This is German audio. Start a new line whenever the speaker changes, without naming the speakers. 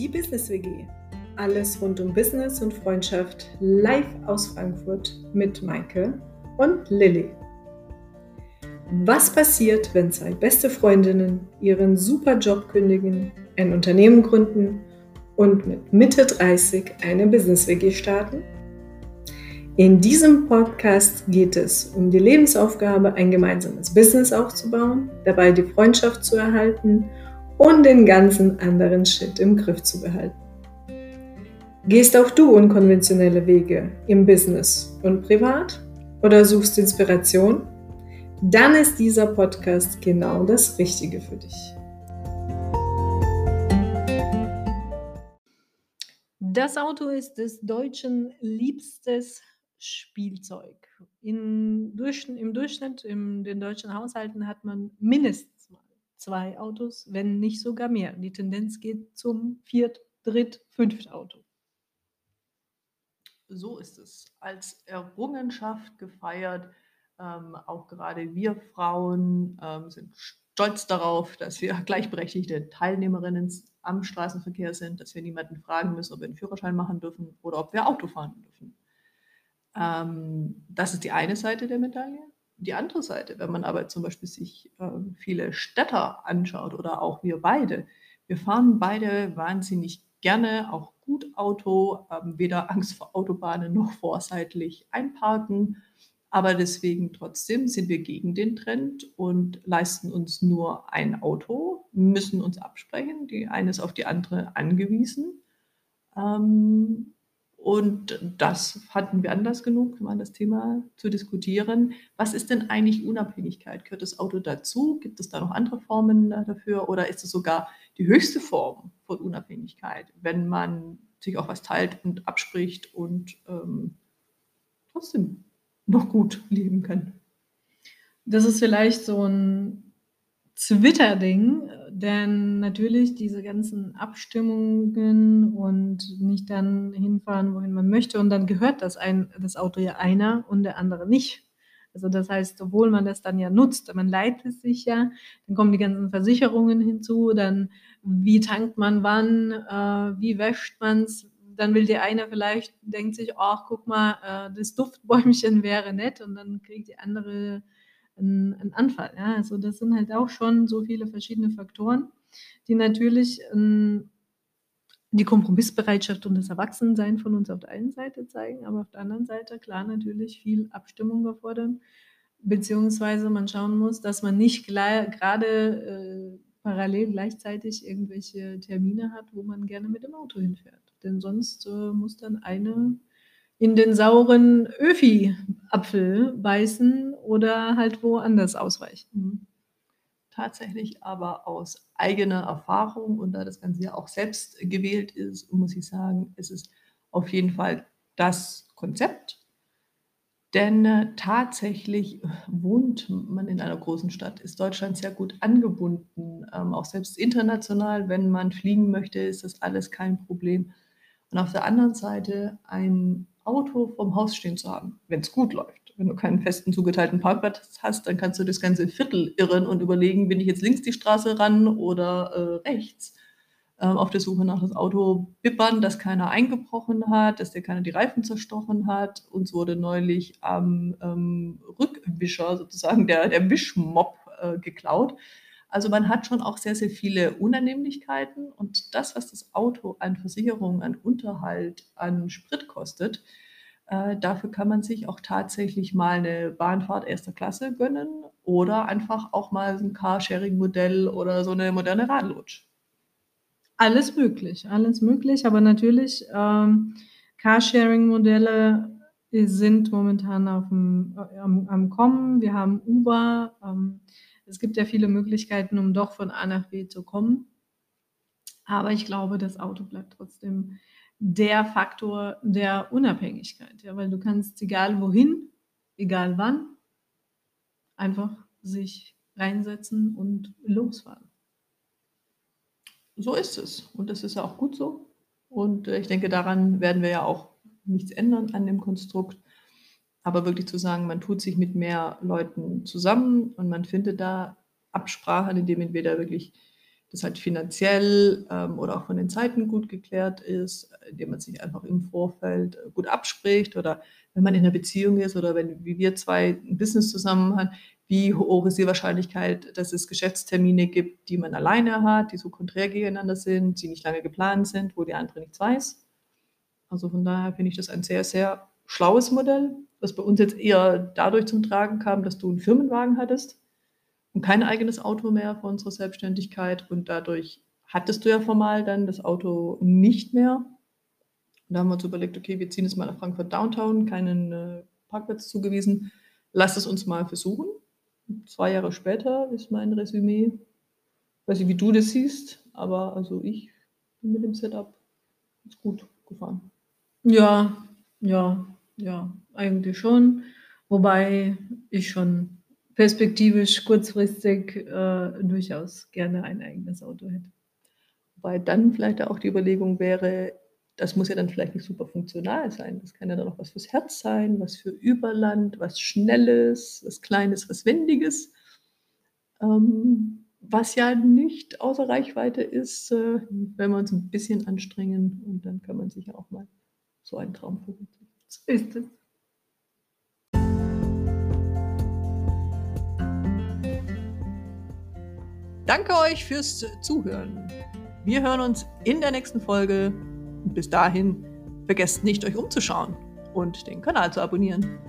Die Business WG. Alles rund um Business und Freundschaft live aus Frankfurt mit Maike und Lilly. Was passiert, wenn zwei beste Freundinnen ihren super Job kündigen, ein Unternehmen gründen und mit Mitte 30 eine Business WG starten? In diesem Podcast geht es um die Lebensaufgabe, ein gemeinsames Business aufzubauen, dabei die Freundschaft zu erhalten und den ganzen anderen Shit im Griff zu behalten. Gehst auch du unkonventionelle Wege im Business und privat oder suchst Inspiration? Dann ist dieser Podcast genau das Richtige für dich. Das Auto ist des Deutschen liebstes Spielzeug. In, Im Durchschnitt in den deutschen Haushalten hat man mindestens zwei Autos, wenn nicht sogar mehr. Die Tendenz geht zum Viert-, Dritt-, Fünft-Auto.
So ist es. Als Errungenschaft gefeiert. Ähm, auch gerade wir Frauen ähm, sind stolz darauf, dass wir gleichberechtigte Teilnehmerinnen am Straßenverkehr sind, dass wir niemanden fragen müssen, ob wir einen Führerschein machen dürfen oder ob wir Auto fahren dürfen. Ähm, das ist die eine Seite der Medaille. Die andere Seite, wenn man aber zum Beispiel sich äh, viele Städter anschaut oder auch wir beide, wir fahren beide wahnsinnig gerne, auch gut Auto, haben weder Angst vor Autobahnen noch vor seitlich einparken. Aber deswegen trotzdem sind wir gegen den Trend und leisten uns nur ein Auto, müssen uns absprechen. Die eine ist auf die andere angewiesen. Ähm, und das hatten wir anders genug, mal das Thema zu diskutieren. Was ist denn eigentlich Unabhängigkeit? Gehört das Auto dazu? Gibt es da noch andere Formen dafür? Oder ist es sogar die höchste Form von Unabhängigkeit, wenn man sich auch was teilt und abspricht und ähm, trotzdem noch gut leben kann?
Das ist vielleicht so ein Twitter-Ding, denn natürlich diese ganzen Abstimmungen und nicht dann hinfahren, wohin man möchte und dann gehört das, ein, das Auto ja einer und der andere nicht. Also das heißt, obwohl man das dann ja nutzt, man leiht es sich ja, dann kommen die ganzen Versicherungen hinzu, dann wie tankt man wann, äh, wie wäscht man es, dann will der eine vielleicht, denkt sich, ach guck mal, äh, das Duftbäumchen wäre nett und dann kriegt die andere ein, ein Anfall. Ja? Also das sind halt auch schon so viele verschiedene Faktoren, die natürlich ähm, die Kompromissbereitschaft und das Erwachsensein von uns auf der einen Seite zeigen, aber auf der anderen Seite klar natürlich viel Abstimmung erfordern, beziehungsweise man schauen muss, dass man nicht gerade äh, parallel gleichzeitig irgendwelche Termine hat, wo man gerne mit dem Auto hinfährt. Denn sonst äh, muss dann eine in den sauren Öfi-Apfel beißen oder halt woanders ausweichen. Mhm.
Tatsächlich aber aus eigener Erfahrung und da das Ganze ja auch selbst gewählt ist, muss ich sagen, es ist auf jeden Fall das Konzept. Denn äh, tatsächlich wohnt man in einer großen Stadt, ist Deutschland sehr gut angebunden, ähm, auch selbst international, wenn man fliegen möchte, ist das alles kein Problem. Und auf der anderen Seite ein Auto vom Haus stehen zu haben, wenn es gut läuft. Wenn du keinen festen zugeteilten Parkplatz hast, dann kannst du das ganze Viertel irren und überlegen, bin ich jetzt links die Straße ran oder äh, rechts. Ähm, auf der Suche nach das Auto bippern, dass keiner eingebrochen hat, dass der keiner die Reifen zerstochen hat. Uns wurde neulich am ähm, Rückwischer sozusagen der, der Wischmob äh, geklaut. Also man hat schon auch sehr, sehr viele Unannehmlichkeiten und das, was das Auto an Versicherung, an Unterhalt, an Sprit kostet, äh, dafür kann man sich auch tatsächlich mal eine Bahnfahrt erster Klasse gönnen oder einfach auch mal ein Carsharing-Modell oder so eine moderne Radlutsch.
Alles möglich, alles möglich, aber natürlich ähm, Carsharing-Modelle sind momentan auf dem, äh, am, am Kommen. Wir haben Uber. Ähm, es gibt ja viele Möglichkeiten, um doch von A nach B zu kommen. Aber ich glaube, das Auto bleibt trotzdem der Faktor der Unabhängigkeit. Ja, weil du kannst, egal wohin, egal wann, einfach sich reinsetzen und losfahren.
So ist es. Und das ist ja auch gut so. Und äh, ich denke, daran werden wir ja auch nichts ändern an dem Konstrukt. Aber wirklich zu sagen, man tut sich mit mehr Leuten zusammen und man findet da Absprachen, indem entweder wirklich das halt finanziell ähm, oder auch von den Zeiten gut geklärt ist, indem man sich einfach im Vorfeld äh, gut abspricht oder wenn man in einer Beziehung ist oder wenn, wie wir zwei ein Business zusammen haben, wie hoch ist die Wahrscheinlichkeit, dass es Geschäftstermine gibt, die man alleine hat, die so konträr gegeneinander sind, die nicht lange geplant sind, wo die andere nichts weiß. Also von daher finde ich das ein sehr, sehr schlaues Modell, was bei uns jetzt eher dadurch zum Tragen kam, dass du einen Firmenwagen hattest kein eigenes Auto mehr für unsere Selbstständigkeit. Und dadurch hattest du ja formal dann das Auto nicht mehr. Und da haben wir uns überlegt, okay, wir ziehen jetzt mal nach Frankfurt Downtown, keinen äh, Parkplatz zugewiesen. Lass es uns mal versuchen. Zwei Jahre später ist mein Resümee, weiß nicht, wie du das siehst, aber also ich bin mit dem Setup gut gefahren.
Ja, ja, ja, eigentlich schon. Wobei ich schon perspektivisch kurzfristig äh, durchaus gerne ein eigenes Auto hätte.
Wobei dann vielleicht auch die Überlegung wäre, das muss ja dann vielleicht nicht super funktional sein. Das kann ja dann auch was fürs Herz sein, was für Überland, was Schnelles, was Kleines, was Wendiges. Ähm, was ja nicht außer Reichweite ist, äh, wenn wir uns ein bisschen anstrengen und dann kann man sich ja auch mal so einen Traum verwirklichen. So ist es. Danke euch fürs Zuhören. Wir hören uns in der nächsten Folge. bis dahin, vergesst nicht, euch umzuschauen und den Kanal zu abonnieren.